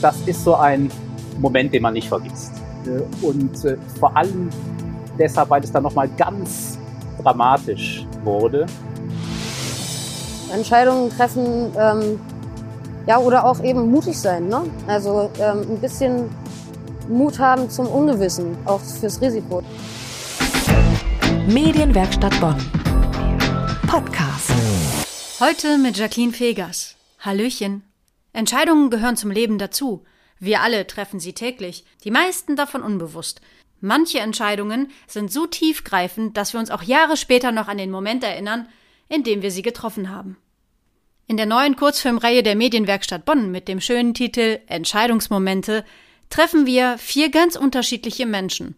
das ist so ein Moment, den man nicht vergisst. Und äh, vor allem deshalb, weil es dann nochmal ganz dramatisch wurde. Entscheidungen treffen, ähm, ja, oder auch eben mutig sein, ne? Also ähm, ein bisschen Mut haben zum Ungewissen, auch fürs Risiko. Medienwerkstatt Bonn. Podcast. Heute mit Jacqueline Fegers. Hallöchen. Entscheidungen gehören zum Leben dazu. Wir alle treffen sie täglich, die meisten davon unbewusst. Manche Entscheidungen sind so tiefgreifend, dass wir uns auch Jahre später noch an den Moment erinnern, in dem wir sie getroffen haben. In der neuen Kurzfilmreihe der Medienwerkstatt Bonn mit dem schönen Titel Entscheidungsmomente treffen wir vier ganz unterschiedliche Menschen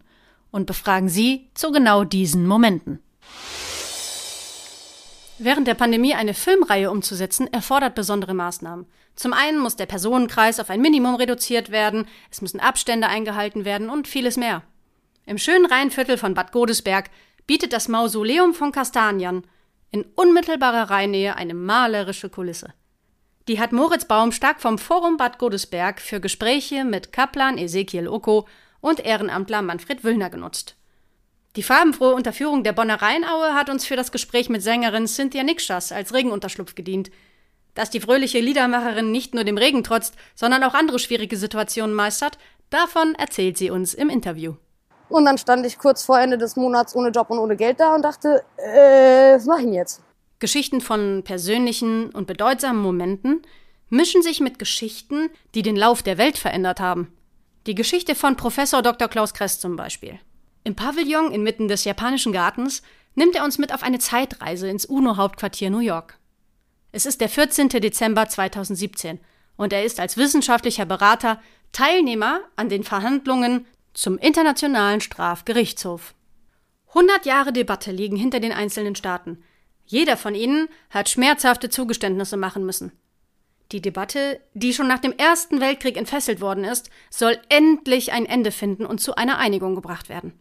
und befragen sie zu genau diesen Momenten. Während der Pandemie eine Filmreihe umzusetzen, erfordert besondere Maßnahmen. Zum einen muss der Personenkreis auf ein Minimum reduziert werden, es müssen Abstände eingehalten werden und vieles mehr. Im schönen Rheinviertel von Bad Godesberg bietet das Mausoleum von Kastanien in unmittelbarer Rheinnähe eine malerische Kulisse. Die hat Moritz Baum stark vom Forum Bad Godesberg für Gespräche mit Kaplan Ezekiel Oko und Ehrenamtler Manfred Wüllner genutzt. Die farbenfrohe Unterführung der Bonner Rheinaue hat uns für das Gespräch mit Sängerin Cynthia Nikschas als Regenunterschlupf gedient. Dass die fröhliche Liedermacherin nicht nur dem Regen trotzt, sondern auch andere schwierige Situationen meistert, davon erzählt sie uns im Interview. Und dann stand ich kurz vor Ende des Monats ohne Job und ohne Geld da und dachte, äh, was mache ich denn jetzt? Geschichten von persönlichen und bedeutsamen Momenten mischen sich mit Geschichten, die den Lauf der Welt verändert haben. Die Geschichte von Professor Dr. Klaus Kress zum Beispiel. Im Pavillon inmitten des japanischen Gartens nimmt er uns mit auf eine Zeitreise ins UNO-Hauptquartier New York. Es ist der 14. Dezember 2017 und er ist als wissenschaftlicher Berater Teilnehmer an den Verhandlungen zum Internationalen Strafgerichtshof. 100 Jahre Debatte liegen hinter den einzelnen Staaten. Jeder von ihnen hat schmerzhafte Zugeständnisse machen müssen. Die Debatte, die schon nach dem Ersten Weltkrieg entfesselt worden ist, soll endlich ein Ende finden und zu einer Einigung gebracht werden.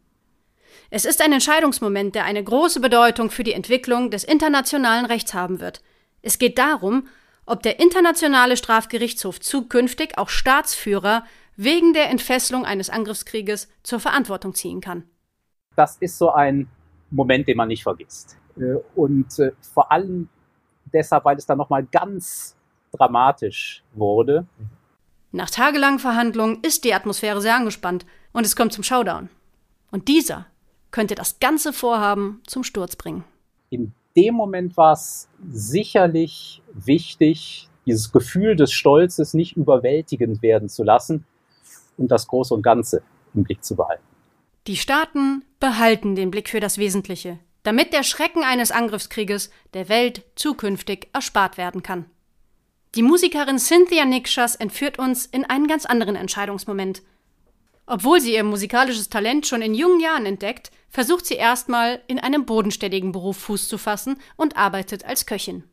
Es ist ein Entscheidungsmoment, der eine große Bedeutung für die Entwicklung des internationalen Rechts haben wird. Es geht darum, ob der Internationale Strafgerichtshof zukünftig auch Staatsführer wegen der Entfesselung eines Angriffskrieges zur Verantwortung ziehen kann. Das ist so ein Moment, den man nicht vergisst. Äh, und äh, vor allem deshalb, weil es dann nochmal ganz dramatisch wurde. Nach tagelangen Verhandlungen ist die Atmosphäre sehr angespannt und es kommt zum Showdown. Und dieser könnte das ganze Vorhaben zum Sturz bringen. In dem Moment war es sicherlich wichtig, dieses Gefühl des Stolzes nicht überwältigend werden zu lassen und das Große und Ganze im Blick zu behalten. Die Staaten behalten den Blick für das Wesentliche, damit der Schrecken eines Angriffskrieges der Welt zukünftig erspart werden kann. Die Musikerin Cynthia Nikschas entführt uns in einen ganz anderen Entscheidungsmoment. Obwohl sie ihr musikalisches Talent schon in jungen Jahren entdeckt, versucht sie erstmal in einem bodenständigen Beruf Fuß zu fassen und arbeitet als Köchin.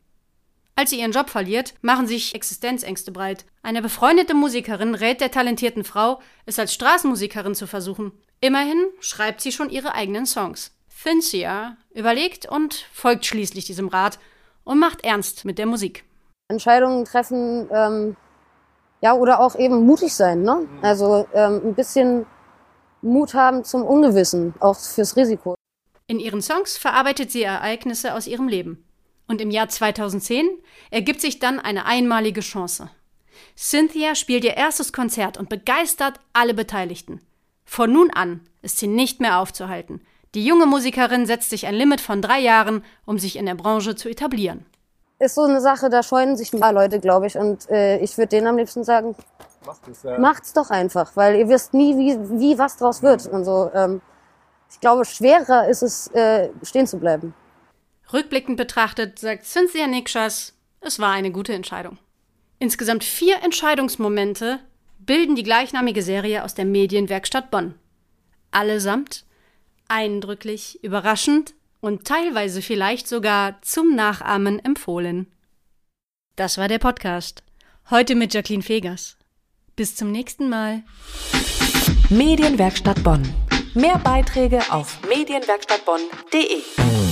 Als sie ihren Job verliert, machen sich Existenzängste breit. Eine befreundete Musikerin rät der talentierten Frau, es als Straßenmusikerin zu versuchen. Immerhin schreibt sie schon ihre eigenen Songs. Cynthia überlegt und folgt schließlich diesem Rat und macht ernst mit der Musik. Entscheidungen treffen, ähm, ja, oder auch eben mutig sein, ne? Also ähm, ein bisschen Mut haben zum Ungewissen, auch fürs Risiko. In ihren Songs verarbeitet sie Ereignisse aus ihrem Leben. Und im Jahr 2010 ergibt sich dann eine einmalige Chance. Cynthia spielt ihr erstes Konzert und begeistert alle Beteiligten. Von nun an ist sie nicht mehr aufzuhalten. Die junge Musikerin setzt sich ein Limit von drei Jahren, um sich in der Branche zu etablieren. Ist so eine Sache, da scheuen sich ein paar Leute, glaube ich. Und äh, ich würde denen am liebsten sagen, Macht ja. Macht's doch einfach, weil ihr wisst nie, wie, wie was draus wird. Und so, ähm, ich glaube, schwerer ist es, äh, stehen zu bleiben. Rückblickend betrachtet sagt Cynthia Nikschas, es war eine gute Entscheidung. Insgesamt vier Entscheidungsmomente bilden die gleichnamige Serie aus der Medienwerkstatt Bonn. Allesamt eindrücklich, überraschend und teilweise vielleicht sogar zum Nachahmen empfohlen. Das war der Podcast. Heute mit Jacqueline Fegers. Bis zum nächsten Mal. Medienwerkstatt Bonn. Mehr Beiträge auf medienwerkstattbonn.de.